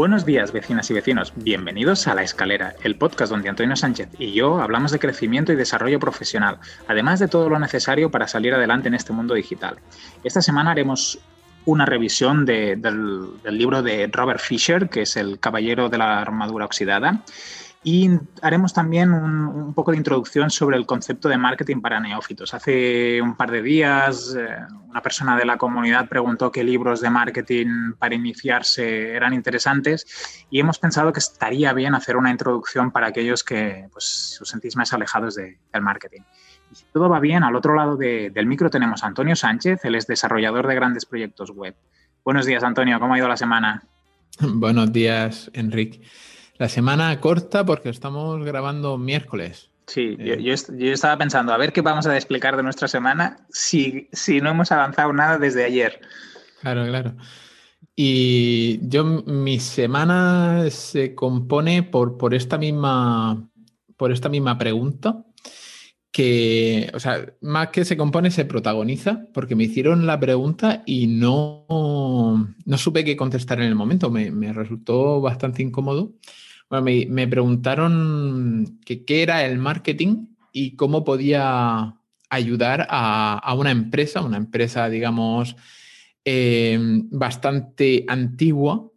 Buenos días, vecinas y vecinos. Bienvenidos a La Escalera, el podcast donde Antonio Sánchez y yo hablamos de crecimiento y desarrollo profesional, además de todo lo necesario para salir adelante en este mundo digital. Esta semana haremos una revisión del, del libro de Robert Fisher, que es El Caballero de la Armadura Oxidada, y haremos también un, poco de introducción sobre el concepto de marketing para neófitos. Hace un par de días eh, una persona de la comunidad preguntó qué libros de marketing para iniciarse eran interesantes y hemos pensado que estaría bien hacer una introducción para aquellos que pues, os sentís más alejados del marketing. Y si todo va bien, al otro lado del micro tenemos a Antonio Sánchez, él es desarrollador de grandes proyectos web. Buenos días, Antonio, ¿cómo ha ido la semana? Buenos días, Enrique. La semana corta porque estamos grabando miércoles. Sí, yo, eh. estaba pensando, a ver qué vamos a explicar de nuestra semana si, si no hemos avanzado nada desde ayer. Claro, claro. Y yo, mi semana se compone por, por, esta, misma, por esta misma pregunta que, o sea, más que se compone, se protagoniza, porque me hicieron la pregunta y no, no supe qué contestar en el momento. Me, me resultó bastante incómodo. Bueno, me, preguntaron qué era el marketing y cómo podía ayudar a, una empresa, una empresa, digamos, em, bastante antigua.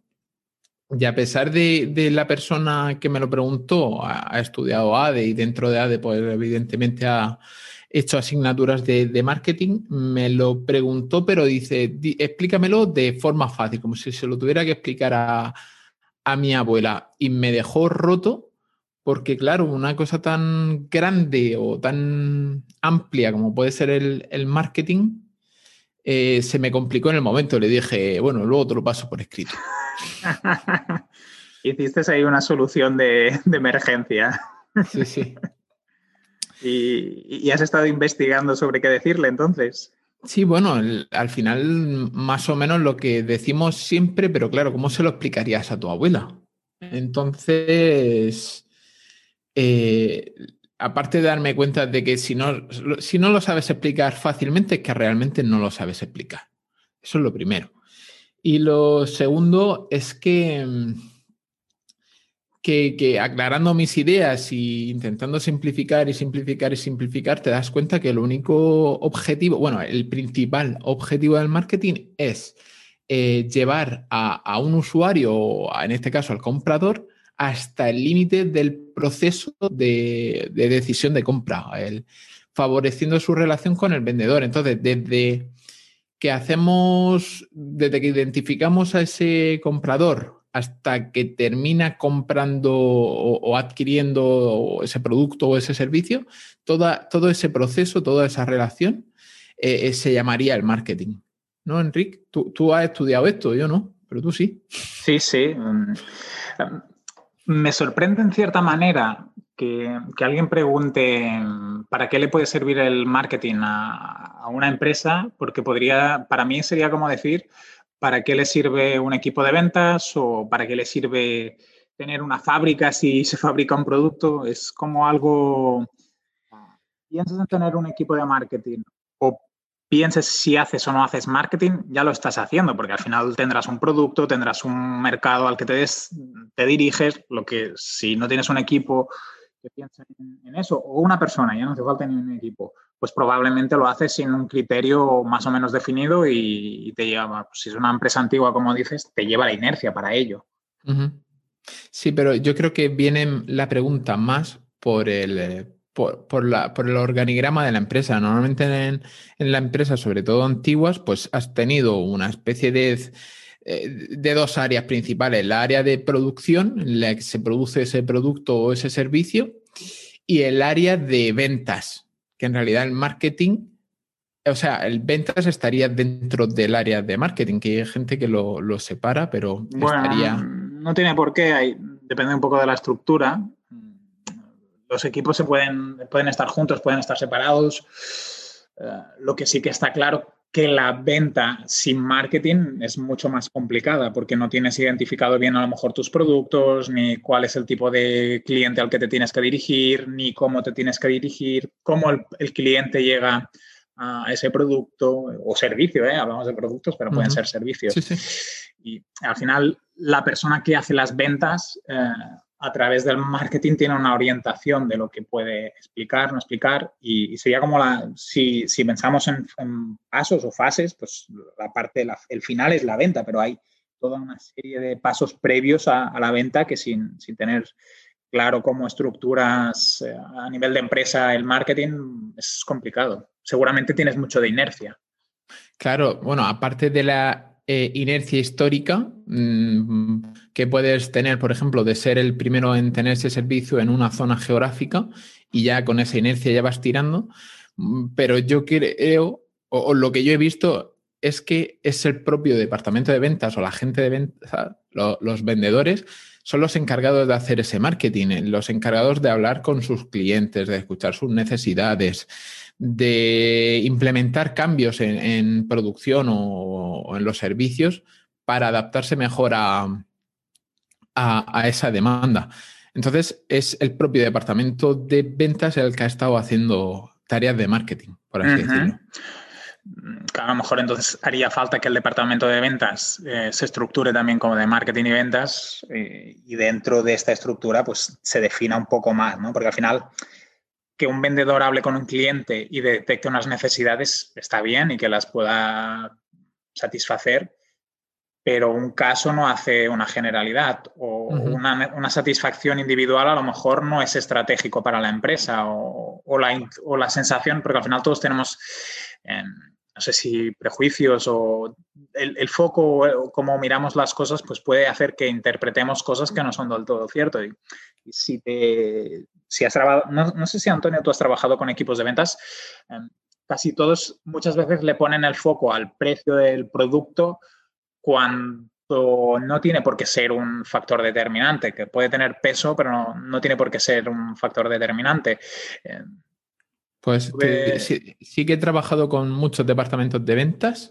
Y a pesar de, la persona que me lo preguntó, ha, estudiado ADE y dentro de ADE, pues evidentemente ha hecho asignaturas de, de marketing, me lo preguntó, pero dice, explícamelo de forma fácil, como si se lo tuviera que explicar a, a mi abuela y me dejó roto porque, claro, una cosa tan grande o tan amplia como puede ser el, marketing, eh, se me complicó en el momento. Le dije, bueno, luego te lo paso por escrito. Hiciste ahí una solución de, emergencia. Sí, sí. y, has estado investigando sobre qué decirle entonces. Sí, bueno, al final más o menos lo que decimos siempre, pero claro, ¿cómo se lo explicarías a tu abuela? Entonces, eh, aparte de darme cuenta de que si no, si no lo sabes explicar fácilmente, es que realmente no lo sabes explicar. Eso es lo primero. Y lo segundo es que que, aclarando mis ideas y intentando simplificar y simplificar y simplificar, te das cuenta que el único objetivo, bueno, el principal objetivo del marketing es eh, llevar a, un usuario, en este caso al comprador, hasta el límite del proceso de, decisión de compra, favoreciendo su relación con el vendedor. Entonces, desde que hacemos, desde que identificamos a ese comprador hasta que termina comprando o, adquiriendo ese producto o ese servicio, toda, todo ese proceso, toda esa relación eh, eh, se llamaría el marketing. ¿No, Enrique? Tú, has estudiado esto, yo no, pero tú sí. Sí, sí. Mm, me sorprende en cierta manera que, alguien pregunte para qué le puede servir el marketing a una empresa, porque podría, para mí sería como decir, ¿Para qué le sirve un equipo de ventas o para qué le sirve tener una fábrica si se fabrica un producto? Es como algo... Piensas en tener un equipo de marketing o pienses si haces o no haces marketing, ya lo estás haciendo, porque al final tendrás un producto, tendrás un mercado al que te, diriges, lo que si no tienes un equipo que piensa en, eso, o una persona, ya no hace falta ni un equipo, pues probablemente lo haces sin un criterio más o menos definido y, te lleva, pues si es una empresa antigua, como dices, te lleva la inercia para ello. Sí, pero yo creo que viene la pregunta más por el, eh, por, la, por el organigrama de la empresa. Normalmente en, en, la empresa, sobre todo antiguas, pues has tenido una especie de eh, de dos áreas principales, la área de producción, en la que se produce ese producto o ese servicio, y el área de ventas, que en realidad el marketing, o sea, el ventas estaría dentro del área de marketing, que hay gente que lo, separa, pero estaría... No tiene por qué, hay, depende un poco de la estructura. Los equipos se pueden, pueden estar juntos, pueden estar separados. Eh, lo que sí que está claro que la venta sin marketing es mucho más complicada porque no tienes identificado bien a lo mejor tus productos, ni cuál es el tipo de cliente al que te tienes que dirigir, ni cómo te tienes que dirigir, cómo el, cliente llega a ese producto o servicio, ¿eh? hablamos de productos, pero pueden ser servicios. Y al final, la persona que hace las ventas eh, a través del marketing tiene una orientación de lo que puede explicar, no explicar, y, sería como la, si, pensamos en, pasos o fases, pues la parte, el final es la venta, pero hay toda una serie de pasos previos a, la venta que sin, sin tener claro cómo estructuras eh, a nivel de empresa el marketing es complicado. Seguramente tienes mucho de inercia. Claro, bueno, aparte de la eh, inercia histórica mm, que puedes tener, por ejemplo, de ser el primero en tener ese servicio en una zona geográfica y ya con esa inercia ya vas tirando, mm, pero yo creo, o, lo que yo he visto es que es el propio departamento de ventas o la gente de ventas, los vendedores, son los encargados de hacer ese marketing, los encargados de hablar con sus clientes, de escuchar sus necesidades, de implementar cambios en, producción o, en los servicios para adaptarse mejor a, esa demanda. Entonces, es el propio departamento de ventas el que ha estado haciendo tareas de marketing, por así decirlo a lo mejor entonces haría falta que el departamento de ventas eh, se estructure también como de marketing y ventas eh, y dentro de esta estructura pues se defina un poco más, ¿no? Porque al final que un vendedor hable con un cliente y detecte unas necesidades está bien y que las pueda satisfacer, pero un caso no hace una generalidad o una, satisfacción individual a lo mejor no es estratégico para la empresa o, la, o la, sensación, porque al final todos tenemos... Em, no sé si prejuicios o el, foco o cómo miramos las cosas, pues puede hacer que interpretemos cosas que no son del todo cierto. Y, si te, si has trabajado, no, sé si Antonio, tú has trabajado con equipos de ventas, em, casi todos muchas veces le ponen el foco al precio del producto cuando no tiene por qué ser un factor determinante, que puede tener peso, pero no, no tiene por qué ser un factor determinante. Em, pues sí, que he trabajado con muchos departamentos de ventas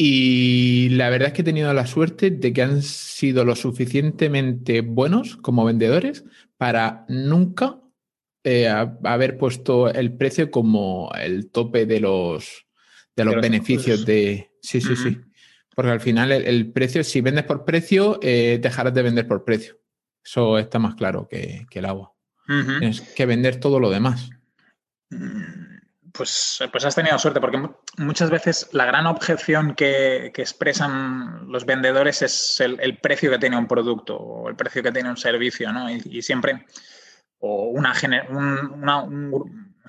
y la verdad es que he tenido la suerte de que han sido lo suficientemente buenos como vendedores para nunca eh, haber puesto el precio como el tope de los, de los beneficios de... Sí, sí, sí. Porque al final el, precio, si vendes por precio, eh, dejarás de vender por precio. Eso está más claro que, el agua. Tienes que vender todo lo demás. Mm, pues, pues has tenido suerte, porque muchas veces la gran objeción que, expresan los vendedores es el, precio que tiene un producto o el precio que tiene un servicio, ¿no? Y, siempre, o una,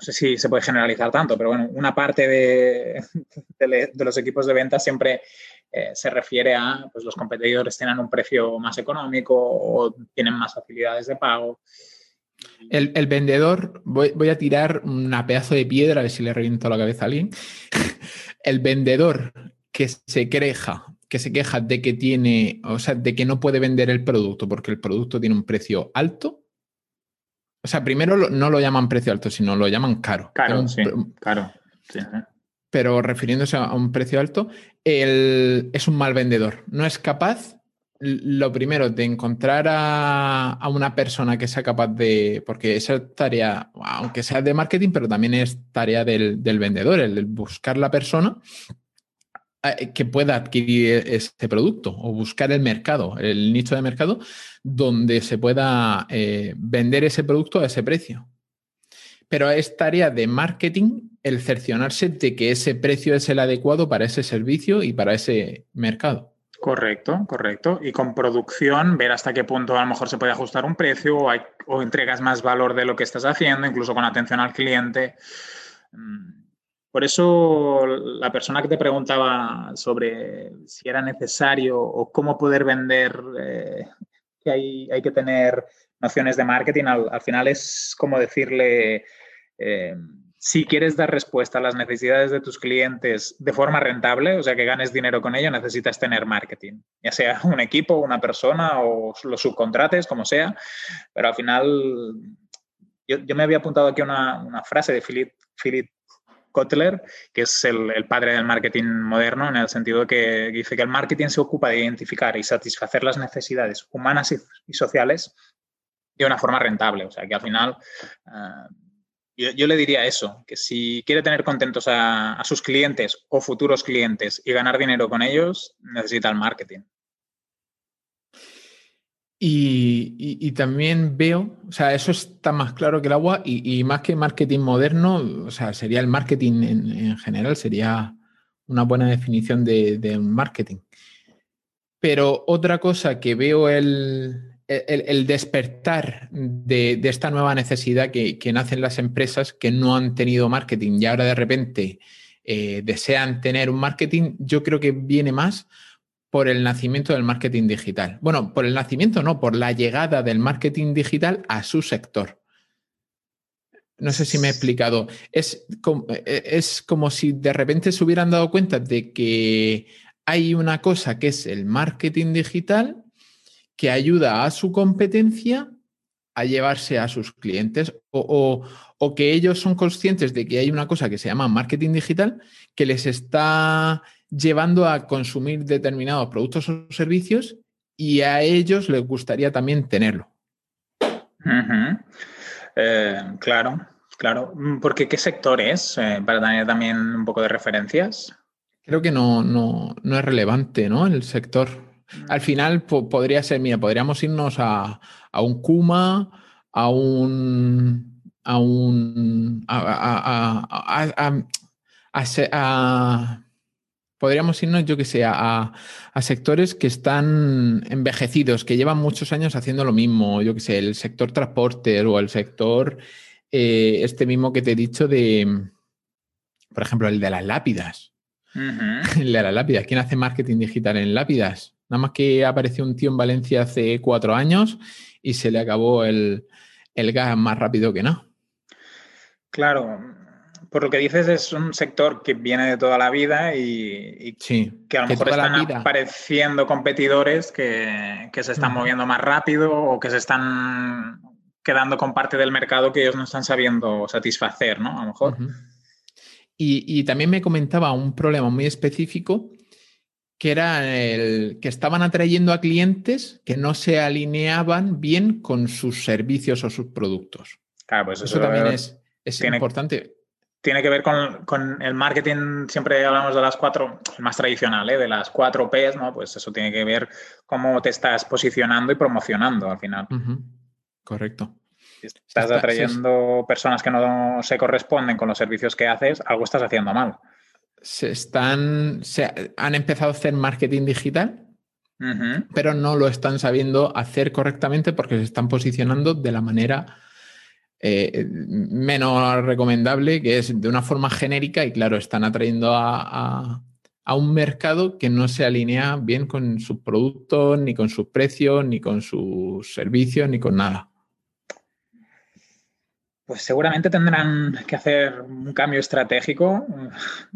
no sé si se puede generalizar tanto, pero bueno, una parte de, los equipos de venta siempre eh, se refiere a, pues los competidores tienen un precio más económico o tienen más facilidades de pago. El, vendedor, voy, a tirar una pedazo de piedra a ver si le reviento la cabeza a alguien. el vendedor que se queja, que se queja de que tiene, o sea, de que no puede vender el producto porque el producto tiene un precio alto. O sea, primero no lo llaman precio alto, sino lo llaman caro. Caro, sí, caro. Pero refiriéndose a un precio alto, es un mal vendedor. No es capaz lo primero, de encontrar a, una persona que sea capaz de, porque esa tarea, aunque sea de marketing, pero también es tarea del, vendedor, el buscar la persona eh, que pueda adquirir este producto o buscar el mercado, el nicho de mercado donde se pueda eh, vender ese producto a ese precio. Pero es tarea de marketing el cercionarse de que ese precio es el adecuado para ese servicio y para ese mercado. Correcto, correcto. Y con producción, ver hasta qué punto a lo mejor se puede ajustar un precio o, entregas más valor de lo que estás haciendo, incluso con atención al cliente. Mm, por eso la persona que te preguntaba sobre si era necesario o cómo poder vender, eh, que hay, hay, que tener nociones de marketing, al, final es como decirle... Eh, si quieres dar respuesta a las necesidades de tus clientes de forma rentable, o sea, que ganes dinero con ello, necesitas tener marketing, ya sea un equipo, una persona o los subcontrates, como sea, pero al final yo, me había apuntado aquí una, frase de Philip, Philip Kotler, que es el, padre del marketing moderno, en el sentido que dice que el marketing se ocupa de identificar y satisfacer las necesidades humanas y, sociales de una forma rentable. O sea, que al final... Eh, yo, le diría eso, que si quiere tener contentos a, sus clientes o futuros clientes y ganar dinero con ellos, necesita el marketing. Y, también veo, o sea, eso está más claro que el agua y, más que marketing moderno, o sea, sería el marketing en, general, sería una buena definición de, marketing. Pero otra cosa que veo el, el, despertar de, esta nueva necesidad que, nacen las empresas que no han tenido marketing y ahora de repente eh, desean tener un marketing, yo creo que viene más por el nacimiento del marketing digital. Bueno, por el nacimiento no, por la llegada del marketing digital a su sector. No sé si me he explicado. Es e, es como si de repente se hubieran dado cuenta de que hay una cosa que es el marketing digital que ayuda a su competencia a llevarse a sus clientes o, o, que ellos son conscientes de que hay una cosa que se llama marketing digital que les está llevando a consumir determinados productos o servicios y a ellos les gustaría también tenerlo. Eh, claro, claro. Porque ¿qué sector es? Eh, para tener también un poco de referencias. Creo que no, no, es relevante, ¿no? El sector. Al final podría ser, mira, podríamos irnos a, un Kuma, a un. a un. a, a podríamos irnos, yo que sé, a, sectores que están envejecidos, que llevan muchos años haciendo lo mismo, yo que sé, el sector transporte o el sector, eh, este mismo que te he dicho de, por ejemplo, el de las lápidas. El de las lápidas. ¿Quién hace marketing digital en lápidas? Nada más que apareció un tío en Valencia hace cuatro años y se le acabó el, el gas más rápido que no. Claro, por lo que dices, es un sector que viene de toda la vida y, que a lo mejor están apareciendo competidores que, se están moviendo más rápido o que se están quedando con parte del mercado que ellos no están sabiendo satisfacer, ¿no? A lo mejor. y, también me comentaba un problema muy específico que era el que estaban atrayendo a clientes que no se alineaban bien con sus servicios o sus productos. Claro, pues eso, también es, es importante tiene que ver con, el marketing, siempre hablamos de las cuatro, el más tradicional, ¿eh? de las cuatro P's, ¿no? Pues eso tiene que ver cómo te estás posicionando y promocionando al final. Correcto. Si estás atrayendo personas que no se corresponden con los servicios que haces, algo estás haciendo mal. Se están, se han empezado a hacer marketing digital, pero no lo están sabiendo hacer correctamente porque se están posicionando de la manera eh, menos recomendable, que es de una forma genérica y claro, están atrayendo a, un mercado que no se alinea bien con sus productos, ni con sus precios, ni con sus servicios, ni con nada. Pues seguramente tendrán que hacer un cambio estratégico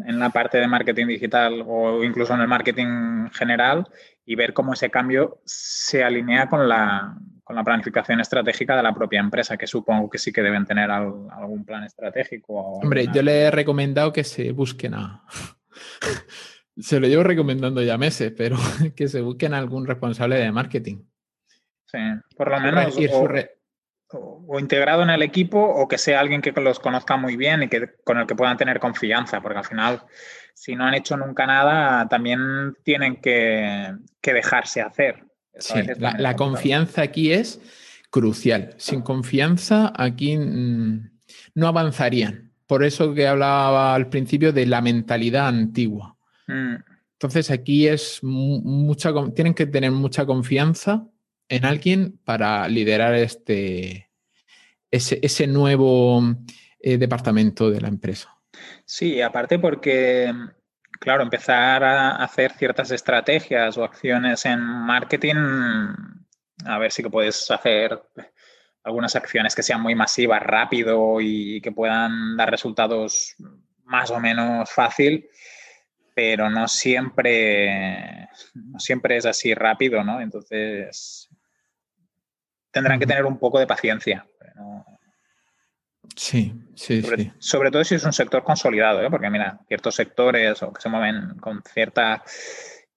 en la parte de marketing digital o incluso en el marketing general y ver cómo ese cambio se alinea con la, con la planificación estratégica de la propia empresa, que supongo que sí que deben tener algún plan estratégico. Hombre, yo le he recomendado que se busquen a... se lo llevo recomendando ya meses, pero que se busquen a algún responsable de marketing. Sí, por lo menos... O, integrado en el equipo o que sea alguien que los conozca muy bien y que, con el que puedan tener confianza, porque al final, si no han hecho nunca nada, también tienen que dejarse hacer la, confianza aquí es crucial. Sin confianza aquí mm, no avanzarían. Por eso que hablaba al principio de la mentalidad antigua. Mm. Entonces aquí es mucha, tienen que tener mucha confianza en alguien para liderar este, ese, nuevo eh, departamento de la empresa. Sí, aparte porque claro, empezar a hacer ciertas estrategias o acciones en marketing, a ver si que puedes hacer algunas acciones que sean muy masivas, rápido y que puedan dar resultados más o menos fácil, pero no siempre, no siempre es así rápido, ¿no? Entonces tendrán que tener un poco de paciencia. Sí, sí, sobre, sí. Sobre todo si es un sector consolidado, ¿eh? porque mira, ciertos sectores o que se mueven con cierta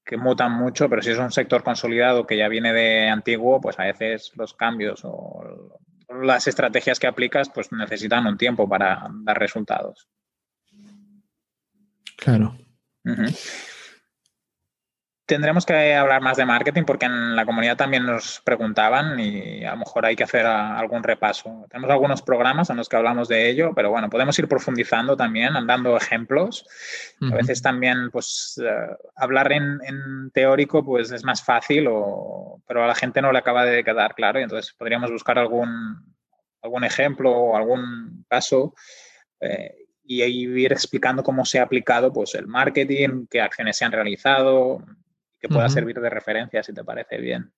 que mutan mucho, pero si es un sector consolidado que ya viene de antiguo, pues a veces los cambios o las estrategias que aplicas pues necesitan un tiempo para dar resultados. Claro. Tendremos que hablar más de marketing porque en la comunidad también nos preguntaban y a lo mejor hay que hacer algún repaso. Tenemos algunos programas en los que hablamos de ello, pero bueno, podemos ir profundizando también, dando ejemplos. A veces también, pues, eh, hablar en, teórico, pues es más fácil, pero a la gente no le acaba de quedar claro y entonces podríamos buscar algún, algún ejemplo o algún caso eh, y ir explicando cómo se ha aplicado pues, el marketing, qué acciones se han realizado, que pueda servir de referencia si te parece bien.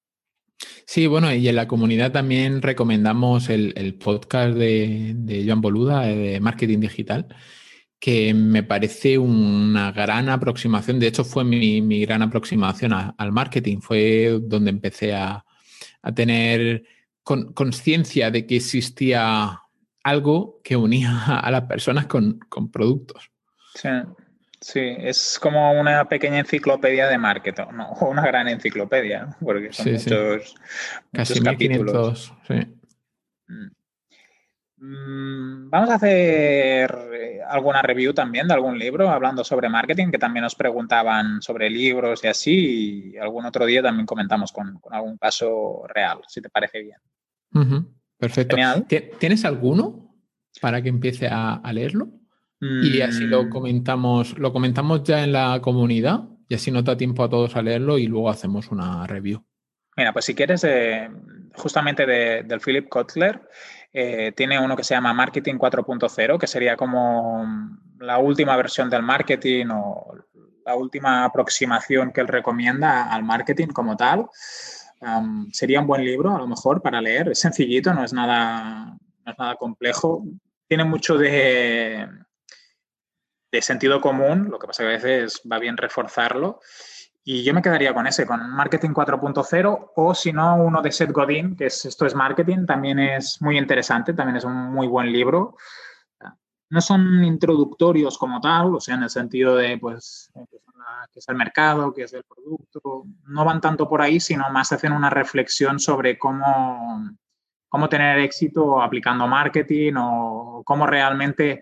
Sí, bueno, y en la comunidad también recomendamos el, podcast de, de, Joan Boluda de Marketing Digital, que me parece una gran aproximación. De hecho, fue mi, gran aproximación al marketing. Fue donde empecé a, tener conciencia de que existía algo que unía a las personas con, con productos. Sí. Sí, es como una pequeña enciclopedia de marketing, no, una gran enciclopedia, porque son muchos, Casi capítulos. Mm. Mm, vamos a hacer eh, alguna review también de algún libro hablando sobre marketing, que también nos preguntaban sobre libros y así, y algún otro día también comentamos con, algún caso real, si te parece bien. Perfecto. ¿Tienes alguno para que empiece a leerlo? Y así lo mm. comentamos, lo comentamos ya en la comunidad y así nos da tiempo a todos a leerlo y luego hacemos una review. Mira, pues si quieres, eh, justamente del Philip Kotler, eh, tiene uno que se llama Marketing 4.0, que sería como la última versión del marketing o la última aproximación que él recomienda al marketing como tal. sería un buen libro, a lo mejor, para leer. Es sencillito, no es nada, no es nada complejo. Tiene mucho de, de sentido común, lo que pasa que a veces va bien reforzarlo. Y yo me quedaría con ese, con Marketing 4.0 o si no, uno de Seth Godin, que es Esto es Marketing, también es muy interesante, también es un muy buen libro. No son introductorios como tal, o sea, en el sentido de, pues, qué es el mercado, qué es el producto, no van tanto por ahí, sino más hacen una reflexión sobre cómo, cómo tener éxito aplicando marketing o cómo realmente...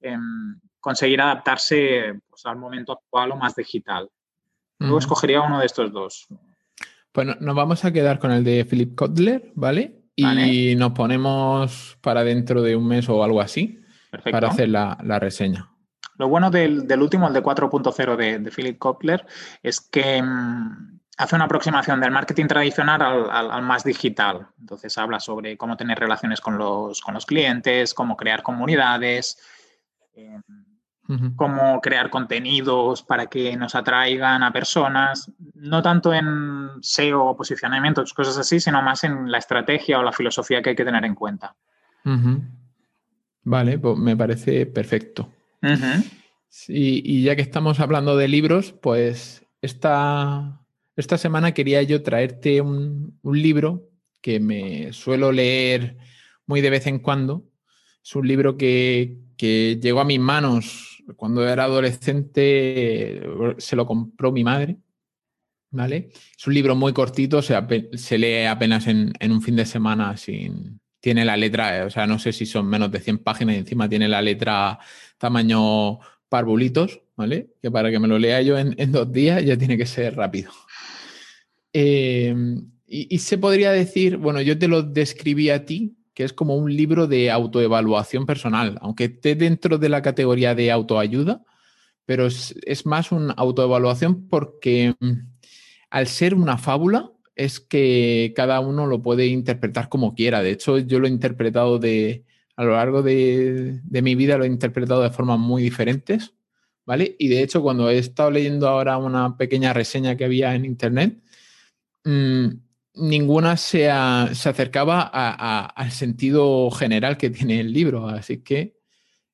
Em, conseguir adaptarse pues, al momento actual o más digital. Luego escogería uno de estos dos. Bueno, nos vamos a quedar con el de Philip Kotler, ¿vale? Y nos ponemos para dentro de un mes o algo así para hacer la, reseña. Lo bueno del, último, el de 4.0 de, Philip Kotler, es que mm, hace una aproximación del marketing tradicional al, más digital. Entonces habla sobre cómo tener relaciones con los, con los clientes, cómo crear comunidades. Cómo crear contenidos para que nos atraigan a personas, no tanto en SEO o posicionamiento, cosas así, sino más en la estrategia o la filosofía que hay que tener en cuenta. Vale, pues me parece perfecto. y ya que estamos hablando de libros, pues esta, esta semana quería yo traerte un, un libro que me suelo leer muy de vez en cuando. Es un libro que, que llegó a mis manos cuando era adolescente se lo compró mi madre, ¿vale? Es un libro muy cortito, se, se lee apenas en, un fin de semana sin... Tiene la letra, o sea, no sé si son menos de 100 páginas y encima tiene la letra tamaño parvulitos, ¿vale? Que para que me lo lea yo en, dos días ya tiene que ser rápido. Eh, y, se podría decir, bueno, yo te lo describí a ti que es como un libro de autoevaluación personal, aunque esté dentro de la categoría de autoayuda, pero es, más una autoevaluación porque mm, al ser una fábula es que cada uno lo puede interpretar como quiera. De hecho, yo lo he interpretado de, a lo largo de, mi vida, lo he interpretado de formas muy diferentes, ¿vale? Y de hecho, cuando he estado leyendo ahora una pequeña reseña que había en internet, mmm, ninguna se, acercaba al sentido general que tiene el libro. Así que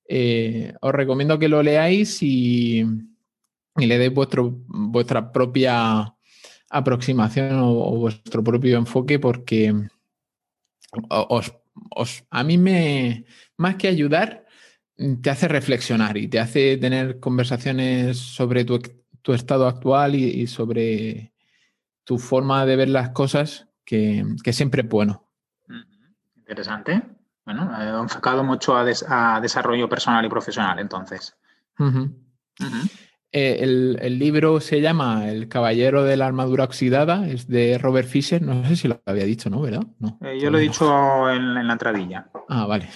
eh, os recomiendo que lo leáis y, le deis vuestro, vuestra propia aproximación o, vuestro propio enfoque porque a mí me, más que ayudar, te hace reflexionar y te hace tener conversaciones sobre tu, estado actual y sobre tu forma de ver las cosas, que, siempre es bueno. Interesante. Bueno, he enfocado mucho a, desarrollo personal y profesional, entonces. Eh, el, libro se llama El Caballero de la Armadura Oxidada, es de Robert Fisher. No sé si lo había dicho, ¿no? ¿Verdad? No, eh, yo lo he dicho en, la entradilla. Ah, vale.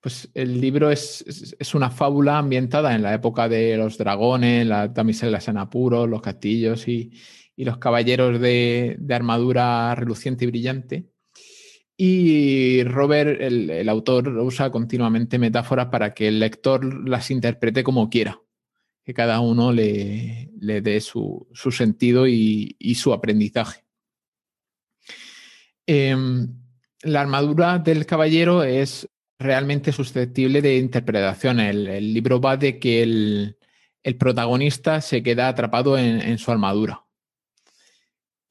Pues el libro es, una fábula ambientada en la época de los dragones, las damiselas en apuros, los castillos y, los caballeros de, armadura reluciente y brillante. Y Robert, el, autor, usa continuamente metáforas para que el lector las interprete como quiera, que cada uno le, dé su, sentido y, su aprendizaje. Em, la armadura del caballero es realmente susceptible de interpretación. El, libro va de que el, protagonista se queda atrapado en, su armadura.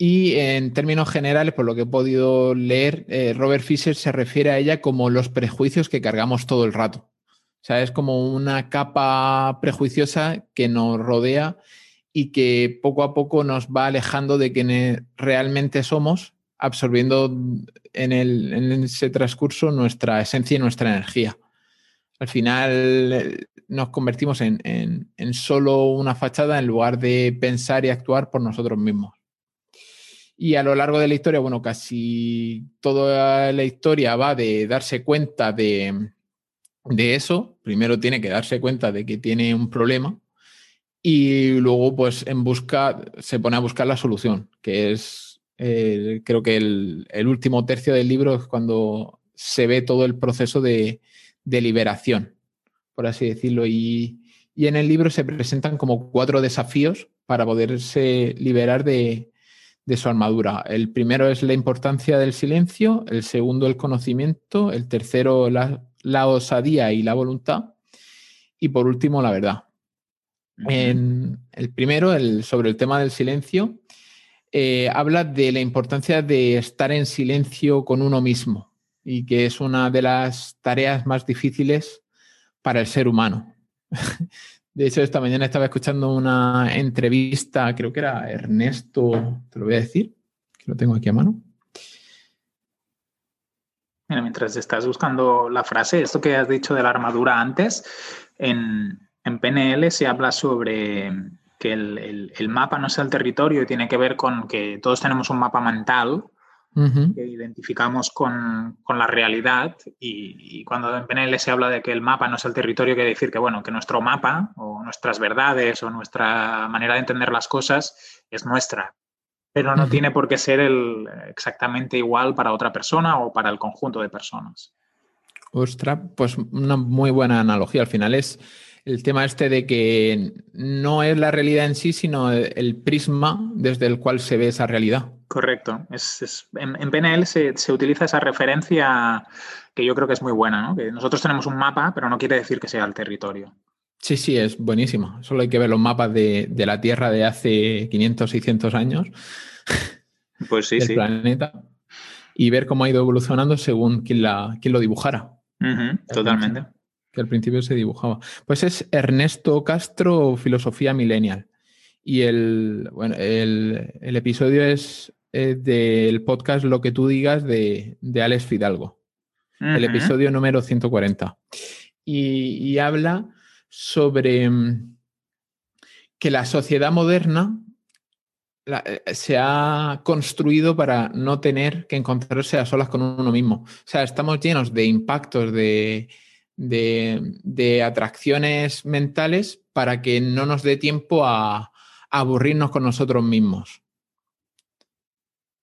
Y en términos generales, por lo que he podido leer, eh, Robert Fisher se refiere a ella como los prejuicios que cargamos todo el rato. O sea, es como una capa prejuiciosa que nos rodea y que poco a poco nos va alejando de quienes realmente somos, absorbiendo en, ese transcurso nuestra esencia y nuestra energía. Al final eh, nos convertimos en, en solo una fachada en lugar de pensar y actuar por nosotros mismos. Y a lo largo de la historia, bueno, casi toda la historia va de darse cuenta de, eso. Primero tiene que darse cuenta de que tiene un problema y luego pues en busca, se pone a buscar la solución, que es, eh, creo que el, último tercio del libro es cuando se ve todo el proceso de, liberación, por así decirlo. Y, y en el libro se presentan como cuatro desafíos para poderse liberar de, de su armadura. El primero es la importancia del silencio, el segundo el conocimiento, el tercero la, osadía y la voluntad y por último la verdad. En el primero, el, sobre el tema del silencio, eh, habla de la importancia de estar en silencio con uno mismo y que es una de las tareas más difíciles para el ser humano. De hecho, esta mañana estaba escuchando una entrevista, creo que era Ernesto, te lo voy a decir, que lo tengo aquí a mano. Mira, mientras estás buscando la frase, esto que has dicho de la armadura antes, en, PNL se habla sobre que el, el, mapa no es el territorio y tiene que ver con que todos tenemos un mapa mental que identificamos con, la realidad y, cuando en PNL se habla de que el mapa no es el territorio, quiere decir que, bueno, que nuestro mapa o nuestras verdades o nuestra manera de entender las cosas es nuestra, pero no tiene por qué ser el, exactamente igual para otra persona o para el conjunto de personas. Ostras, pues una muy buena analogía. Al final es el tema este de que no es la realidad en sí, sino el prisma desde el cual se ve esa realidad. Correcto. Es, en, PNL se, utiliza esa referencia que yo creo que es muy buena, ¿no? Que nosotros tenemos un mapa, pero no quiere decir que sea el territorio. Sí, sí, es buenísimo. Solo hay que ver los mapas de, la Tierra de hace 500, 600 años. Pues sí, del planeta. Y ver cómo ha ido evolucionando según quien, la, lo dibujara. totalmente. Que al principio se dibujaba. Pues es Ernesto Castro, Filosofía Millennial. Y el, bueno, el, el episodio es eh, del podcast Lo que tú digas de, de Alex Fidalgo, el episodio número 140. Y, habla sobre mm, que la sociedad moderna eh, se ha construido para no tener que encontrarse a solas con uno mismo. O sea, estamos llenos de impactos, de, de atracciones mentales para que no nos dé tiempo a, aburrirnos con nosotros mismos.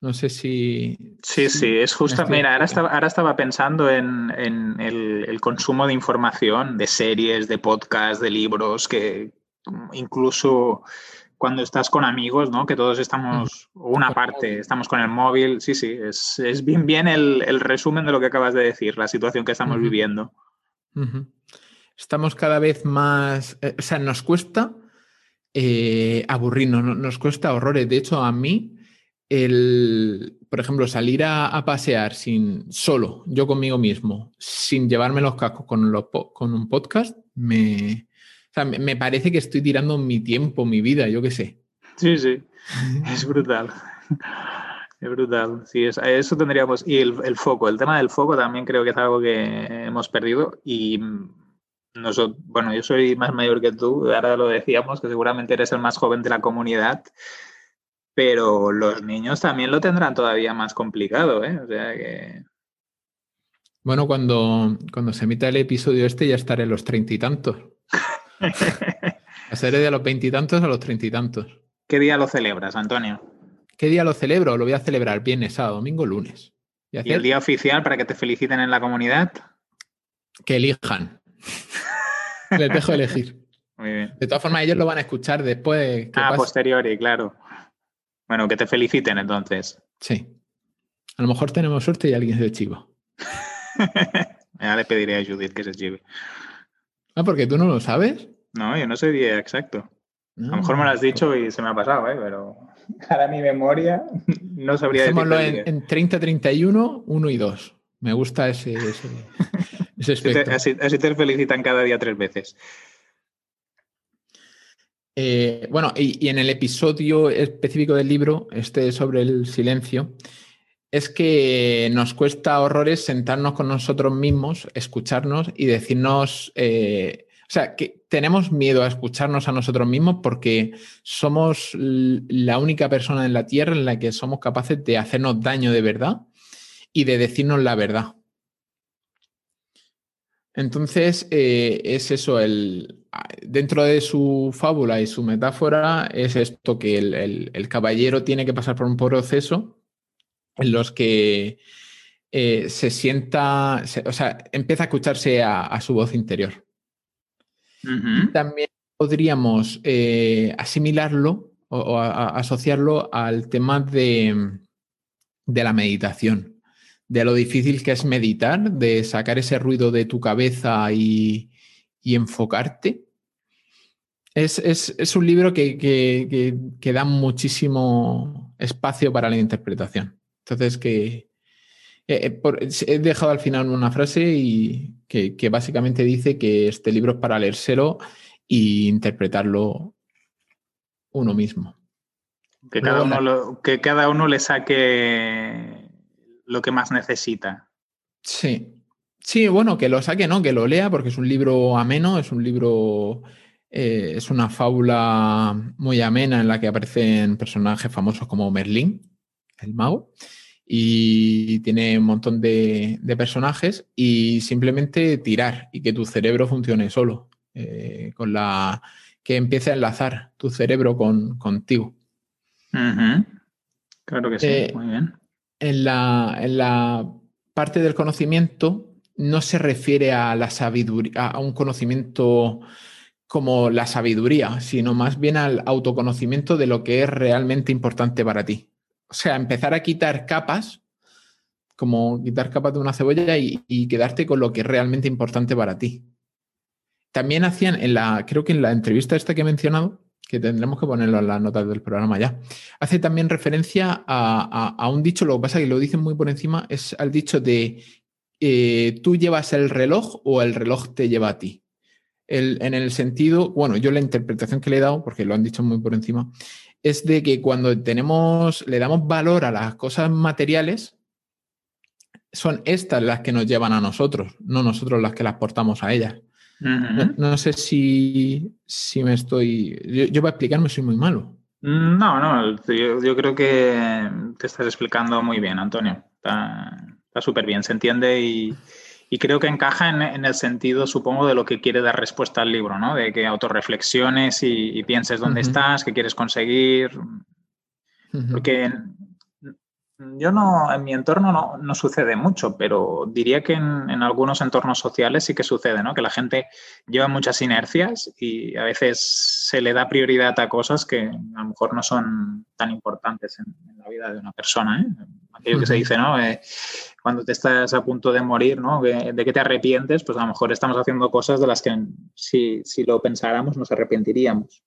No sé si. Sí, sí, es justo. Mira, ahora estaba, ahora estaba pensando en, el, consumo de información, de series, de podcasts, de libros, que incluso cuando estás con amigos, ¿no? Que todos estamos, una parte, estamos con el móvil. Sí, sí, es, bien, bien el, resumen de lo que acabas de decir, la situación que estamos viviendo. Estamos cada vez más. Eh, o sea, nos cuesta eh, aburrirnos, nos cuesta horrores. De hecho, a mí, el, por ejemplo, salir a, pasear sin solo, yo conmigo mismo, sin llevarme los cascos con, con un podcast, me, me parece que estoy tirando mi tiempo, mi vida, yo qué sé. Sí, sí, es brutal. Es brutal. Sí, eso tendríamos. Y el, foco, el tema del foco también creo que es algo que hemos perdido. Y nosotros, bueno, yo soy más mayor que tú, ahora lo decíamos, que seguramente eres el más joven de la comunidad, pero los niños también lo tendrán todavía más complicado, ¿eh? O sea que. Bueno, cuando, cuando se emita el episodio este ya estaré en los treinta y tantos. Pasaré de los veintitantos a los treinta y tantos. ¿Qué día lo celebras, Antonio? ¿Qué día lo celebro? Lo voy a celebrar viernes, sábado, domingo, lunes. ¿Y, el día oficial para que te feliciten en la comunidad? Que elijan. Les dejo elegir. Muy bien. De todas formas, ellos lo van a escuchar después. Ah, posteriori, claro. Bueno, que te feliciten entonces. Sí. A lo mejor tenemos suerte y alguien se chiva. ya le pediré a Judith que se chive. Ah, porque tú no lo sabes. No, yo no sé día exacto. a lo mejor me lo has dicho y se me ha pasado, ¿eh? pero para mi memoria no sabría Dejémoslo en, en 30, 31, 1 y 2. Me gusta ese, ese, ese así, te, felicitan cada día tres veces. Eh, bueno, y, en el episodio específico del libro, este sobre el silencio, es que nos cuesta horrores sentarnos con nosotros mismos, escucharnos y decirnos, eh, o sea, que tenemos miedo a escucharnos a nosotros mismos porque somos la única persona en la Tierra en la que somos capaces de hacernos daño de verdad y de decirnos la verdad. Entonces, eh, es eso, el, dentro de su fábula y su metáfora, es esto que el caballero tiene que pasar por un proceso en los que eh, se sienta, o sea, empieza a escucharse a, su voz interior. También podríamos eh, asimilarlo o, asociarlo al tema de, la meditación, de lo difícil que es meditar, de sacar ese ruido de tu cabeza y, enfocarte. Es, un libro que da muchísimo espacio para la interpretación. Entonces, que eh, eh, he dejado al final una frase y que, básicamente dice que este libro es para leérselo e interpretarlo uno mismo. Que cada, uno que cada uno le saque lo que más necesita. Sí. Sí, bueno, que lo saque, ¿no? Que lo lea, porque es un libro ameno, es un libro. Eh, es una fábula muy amena en la que aparecen personajes famosos como Merlín, el mago, y tiene un montón de, personajes y simplemente tirar y que tu cerebro funcione solo, eh, con la que empiece a enlazar tu cerebro con, contigo. Claro que sí, eh, muy bien. En la, en la parte del conocimiento no se refiere a la sabiduría, a un conocimiento como la sabiduría, sino más bien al autoconocimiento de lo que es realmente importante para ti o sea, empezar a quitar capas, como quitar capas de una cebolla y, quedarte con lo que es realmente importante para ti. También hacían en la, creo que en la entrevista esta que he mencionado, que tendremos que ponerlo en las notas del programa ya, hace también referencia a, un dicho, lo que pasa es que lo dicen muy por encima, es al dicho de eh, tú llevas el reloj o el reloj te lleva a ti. en el sentido, bueno, yo la interpretación que le he dado, porque lo han dicho muy por encima, es de que cuando tenemos, le damos valor a las cosas materiales, son estas las que nos llevan a nosotros, no nosotros las que las portamos a ellas. No, sé si, me estoy. Yo, para explicarme soy muy malo. No, no, yo, creo que te estás explicando muy bien, Antonio. Está súper bien, se entiende y, y creo que encaja en, el sentido, supongo, de lo que quiere dar respuesta al libro, ¿no? De que autorreflexiones y, pienses dónde estás, qué quieres conseguir. Porque yo no, en mi entorno no, no sucede mucho, pero diría que en, en, algunos entornos sociales sí que sucede, ¿no? Que la gente lleva muchas inercias y a veces se le da prioridad a cosas que a lo mejor no son tan importantes en, la vida de una persona, ¿eh? Aquello que se dice, ¿no? Eh, cuando te estás a punto de morir, ¿no? De que te arrepientes, pues a lo mejor estamos haciendo cosas de las que si, si lo pensáramos nos arrepentiríamos.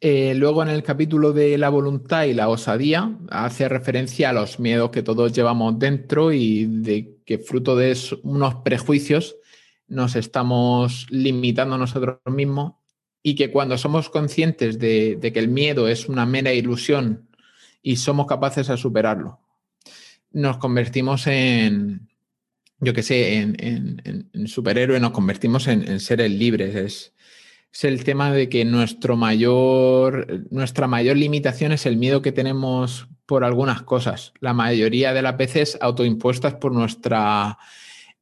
Eh, luego en el capítulo de la voluntad y la osadía hace referencia a los miedos que todos llevamos dentro y de que fruto de unos prejuicios nos estamos limitando a nosotros mismos y que cuando somos conscientes de, que el miedo es una mera ilusión y somos capaces de superarlo, nos convertimos en, yo qué sé, en, en, superhéroe, nos convertimos en, seres libres. Es, es, el tema de que nuestro mayor, nuestra mayor limitación es el miedo que tenemos por algunas cosas. La mayoría de las veces autoimpuestas por nuestra,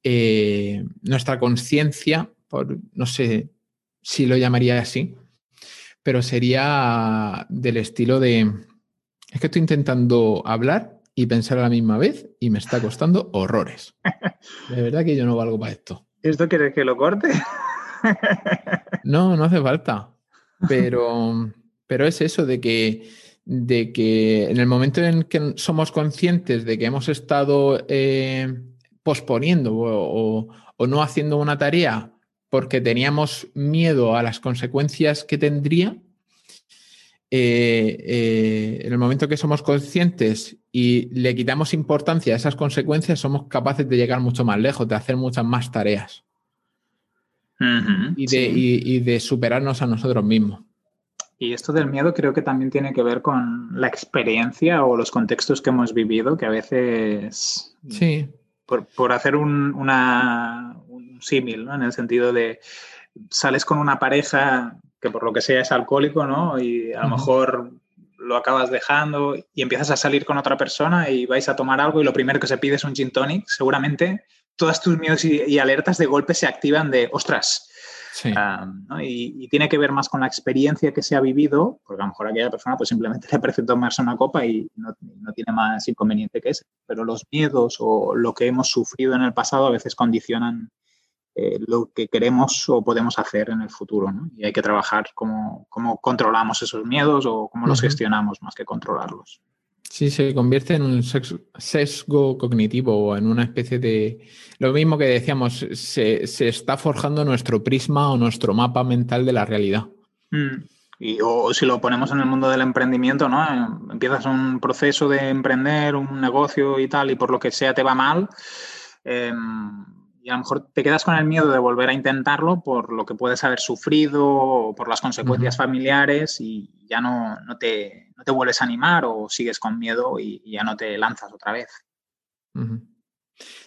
eh, nuestra conciencia, por, no sé si lo llamaría así, pero sería del estilo de, es que estoy intentando hablar y pensar a la misma vez y me está costando horrores. De verdad que yo no valgo para esto. ¿Esto quieres que lo corte? No, no hace falta. Pero, pero es eso de que de que en el momento en que somos conscientes de que hemos estado eh, posponiendo o, no haciendo una tarea porque teníamos miedo a las consecuencias que tendría, eh, eh, en el momento que somos conscientes y le quitamos importancia a esas consecuencias, somos capaces de llegar mucho más lejos, de hacer muchas más tareas y de superarnos a nosotros mismos. Y esto del miedo creo que también tiene que ver con la experiencia o los contextos que hemos vivido, que a veces, sí. por, hacer un, una, un símil, ¿no? en el sentido de sales con una pareja que por lo que sea es alcohólico, ¿no? Y a lo mejor lo acabas dejando y empiezas a salir con otra persona y vais a tomar algo y lo primero que se pide es un gin tonic, seguramente todos tus miedos y, y alertas de golpe se activan de, ostras, y, tiene que ver más con la experiencia que se ha vivido, porque a lo mejor a aquella persona pues simplemente le parece tomarse una copa y no, tiene más inconveniente que ese. Pero los miedos o lo que hemos sufrido en el pasado a veces condicionan eh, lo que queremos o podemos hacer en el futuro. Y hay que trabajar cómo, cómo controlamos esos miedos o cómo los gestionamos más que controlarlos. Sí, se convierte en un sesgo cognitivo o en una especie de... Lo mismo que decíamos, se, está forjando nuestro prisma o nuestro mapa mental de la realidad. Mm. Y, o si lo ponemos en el mundo del emprendimiento, ¿no? Empiezas un proceso de emprender, un negocio y tal, y por lo que sea te va mal. Em, y a lo mejor te quedas con el miedo de volver a intentarlo por lo que puedes haber sufrido o por las consecuencias familiares y ya no, no, te, no, te, vuelves a animar o sigues con miedo y, ya no te lanzas otra vez.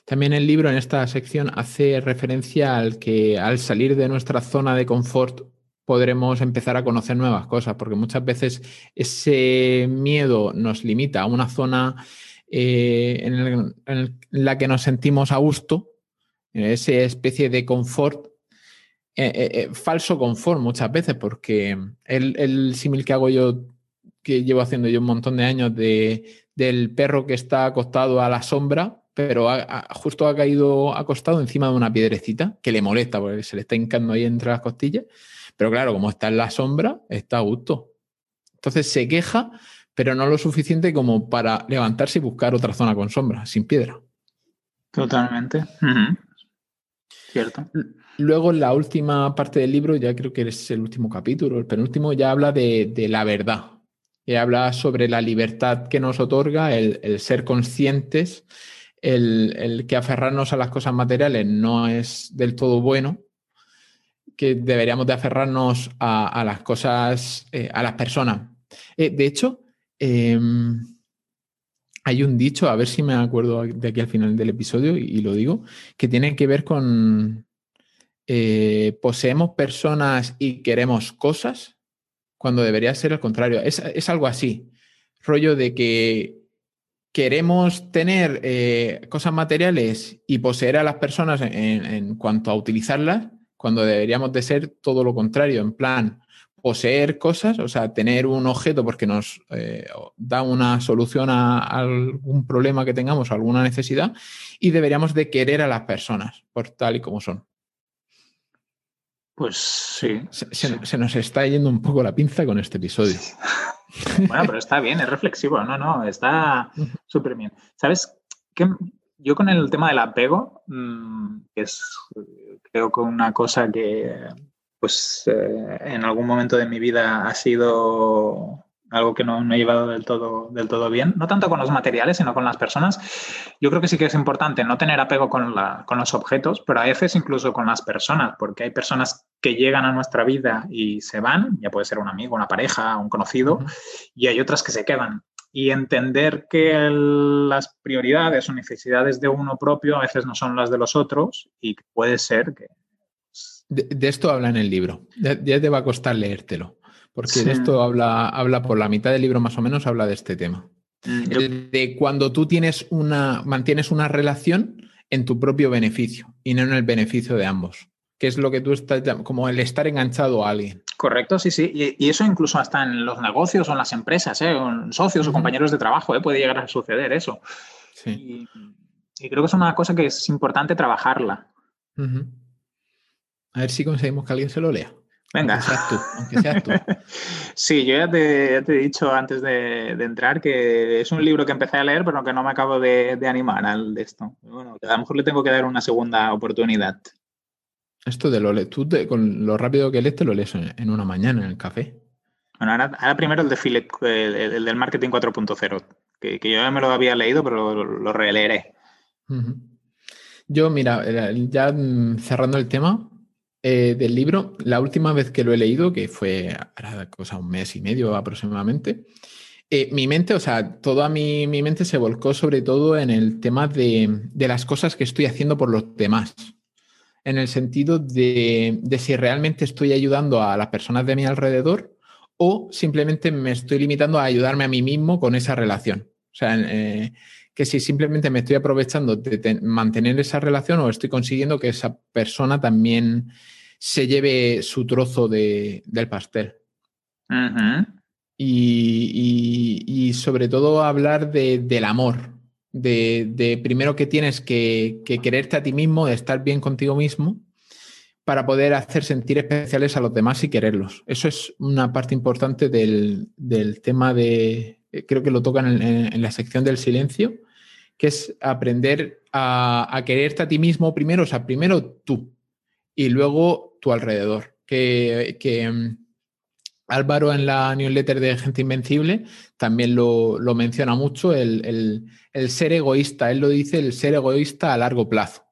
También el libro en esta sección hace referencia al que al salir de nuestra zona de confort podremos empezar a conocer nuevas cosas, porque muchas veces ese miedo nos limita a una zona eh, en la que nos sentimos a gusto esa especie de confort, eh, eh, eh, falso confort muchas veces, porque el, el símil que hago yo, que llevo haciendo yo un montón de años, de, del perro que está acostado a la sombra, pero justo ha caído acostado encima de una piedrecita que le molesta porque se le está hincando ahí entre las costillas. Pero claro, como está en la sombra, está a gusto. Entonces se queja, pero no lo suficiente como para levantarse y buscar otra zona con sombra, sin piedra. Totalmente. Cierto. Luego, la última parte del libro, ya creo que es el último capítulo, el penúltimo, ya habla de, la verdad. Y habla sobre la libertad que nos otorga el, ser conscientes, el, que aferrarnos a las cosas materiales no es del todo bueno, que deberíamos de aferrarnos a, las cosas, eh, a las personas. Eh, de hecho, em, hay un dicho, a ver si me acuerdo de aquí al final del episodio y, lo digo, que tiene que ver con eh, poseemos personas y queremos cosas cuando debería ser al contrario. Es, algo así, rollo de que queremos tener eh, cosas materiales y poseer a las personas en, cuanto a utilizarlas, cuando deberíamos de ser todo lo contrario, en plan, poseer cosas, o sea, tener un objeto porque nos eh, da una solución a, algún problema que tengamos, alguna necesidad, y deberíamos de querer a las personas por tal y como son. Pues sí. Se, nos está yendo un poco la pinza con este episodio. bueno, pero está bien, es reflexivo, no, no, está súper bien. ¿Sabes? Que yo con el tema del apego, mm, que es creo que una cosa que pues eh, en algún momento de mi vida ha sido algo que no, no, he llevado del todo, del todo bien, no tanto con los materiales, sino con las personas. Yo creo que sí que es importante no tener apego con, la, con los objetos, pero a veces incluso con las personas, porque hay personas que llegan a nuestra vida y se van, ya puede ser un amigo, una pareja, un conocido, y hay otras que se quedan. Y entender que las prioridades o necesidades de uno propio a veces no son las de los otros y puede ser que... De, esto habla en el libro. Ya, te va a costar leértelo, porque de esto habla, habla por la mitad del libro más o menos, habla de este tema. Mm, de cuando tú tienes una, mantienes una relación en tu propio beneficio y no en el beneficio de ambos que es lo que tú estás, como el estar enganchado a alguien. Correcto, sí, sí. Y, eso incluso hasta en los negocios o en las empresas, ¿eh? en socios o compañeros de trabajo, ¿eh? puede llegar a suceder eso. Sí. Y, creo que es una cosa que es importante trabajarla. A ver si conseguimos que alguien se lo lea. Venga. Aunque seas tú. Aunque seas tú. sí, yo ya te, he dicho antes de, entrar que es un libro que empecé a leer, pero que no me acabo de, animar al de esto. Bueno, a lo mejor le tengo que dar una segunda oportunidad. Esto de lo lees, tú con lo rápido que lees te lo lees en, una mañana en el café. Bueno, ahora, primero el de Philip, el, del marketing 4.0, que, yo ya me lo había leído, pero lo, releeré. Yo, mira, ya mm, cerrando el tema eh, del libro, la última vez que lo he leído, que fue cosa un mes y medio aproximadamente, eh, mi mente, o sea, toda mi, mi, mente se volcó sobre todo en el tema de, de las cosas que estoy haciendo por los demás en el sentido de, si realmente estoy ayudando a las personas de mi alrededor o simplemente me estoy limitando a ayudarme a mí mismo con esa relación. O sea, eh, que si simplemente me estoy aprovechando de mantener esa relación o estoy consiguiendo que esa persona también se lleve su trozo del pastel. y, sobre todo hablar del amor, de, primero que tienes que, quererte a ti mismo, de estar bien contigo mismo, para poder hacer sentir especiales a los demás y quererlos. Eso es una parte importante del, tema de, creo que lo tocan en, la sección del silencio, que es aprender a, quererte a ti mismo primero, o sea, primero tú y luego tu alrededor. Que, que Álvaro en la newsletter de Gente Invencible también lo, menciona mucho, el, ser egoísta, él lo dice, el ser egoísta a largo plazo.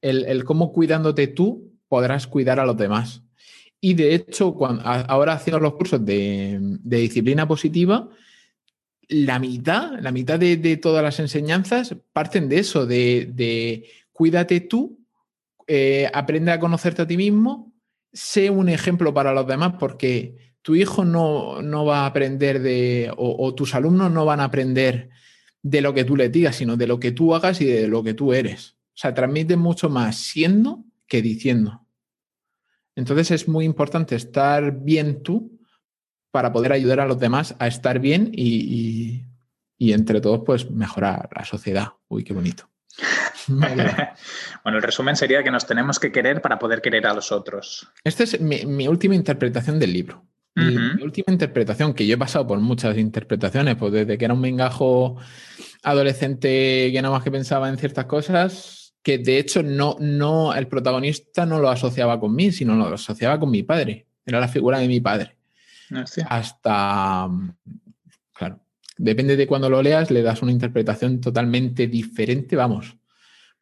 El, cómo cuidándote tú podrás cuidar a los demás. Y de hecho, cuando, ahora haciendo los cursos de, disciplina positiva, la mitad, la mitad de, todas las enseñanzas parten de eso, de, cuídate tú, eh, aprende a conocerte a ti mismo, sé un ejemplo para los demás, porque tu hijo no, va a aprender de, o, tus alumnos no van a aprender de lo que tú le digas, sino de lo que tú hagas y de lo que tú eres. O sea, transmite mucho más siendo que diciendo. Entonces es muy importante estar bien tú para poder ayudar a los demás a estar bien y, entre todos, pues mejorar la sociedad. Uy, qué bonito. bueno, el resumen sería que nos tenemos que querer para poder querer a los otros. Esta es mi última interpretación del libro. Mi última interpretación, que yo he pasado por muchas interpretaciones, pues desde que era un mengajo adolescente que nada más que pensaba en ciertas cosas, que de hecho no, no, el protagonista no lo asociaba con mí, sino lo asociaba con mi padre. Era la figura de mi padre. Hasta, claro, depende de cuando lo leas, le das una interpretación totalmente diferente, vamos.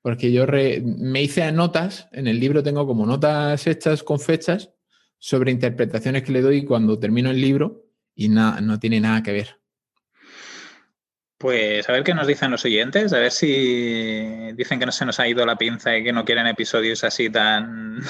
Porque yo me hice notas, en el libro tengo como notas hechas con fechas, sobre interpretaciones que le doy cuando termino el libro y no tiene nada que ver. Pues a ver qué nos dicen los oyentes, a ver si dicen que no se nos ha ido la pinza y que no quieren episodios así tan,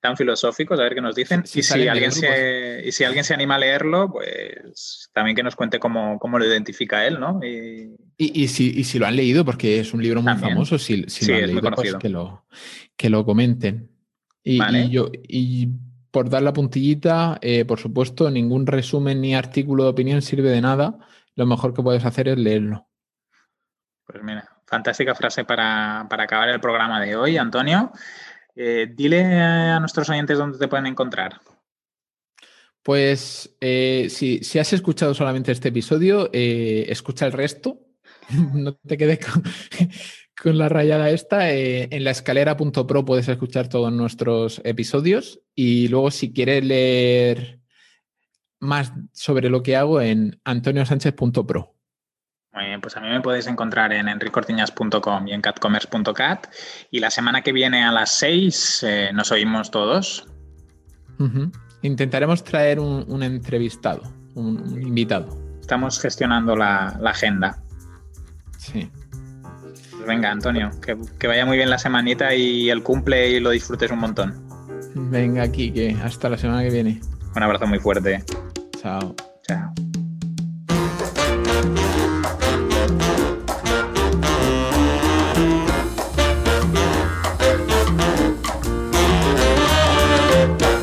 tan filosóficos, a ver qué nos dicen. y, si alguien se, y si alguien se anima a leerlo, pues también que nos cuente cómo, lo identifica él, ¿no? Y, y, si, si, lo han leído, porque es un libro muy famoso, si, lo han leído, pues que lo, que lo comenten. Y, yo, y por dar la puntillita, eh, por supuesto, ningún resumen ni artículo de opinión sirve de nada. Lo mejor que puedes hacer es leerlo. Pues mira, fantástica frase para, acabar el programa de hoy, Antonio. Eh, dile a nuestros oyentes dónde te pueden encontrar. Pues eh, si, si, has escuchado solamente este episodio, escucha el resto. no te quedes con, con la rayada esta, eh, en la escalera.pro puedes escuchar todos nuestros episodios y luego si quieres leer más sobre lo que hago en antoniosánchez.pro. Muy bien, pues a mí me podéis encontrar en enricortiñas.com y en catcommerce.cat. Y la semana que viene a las 6 eh, nos oímos todos. Intentaremos traer un, entrevistado, un, invitado. Estamos gestionando la, agenda. Sí. Pues venga, Antonio, que, que, vaya muy bien la semanita y el cumple y lo disfrutes un montón. Venga, aquí, que hasta la semana que viene. Un abrazo muy fuerte. Chao. Chao.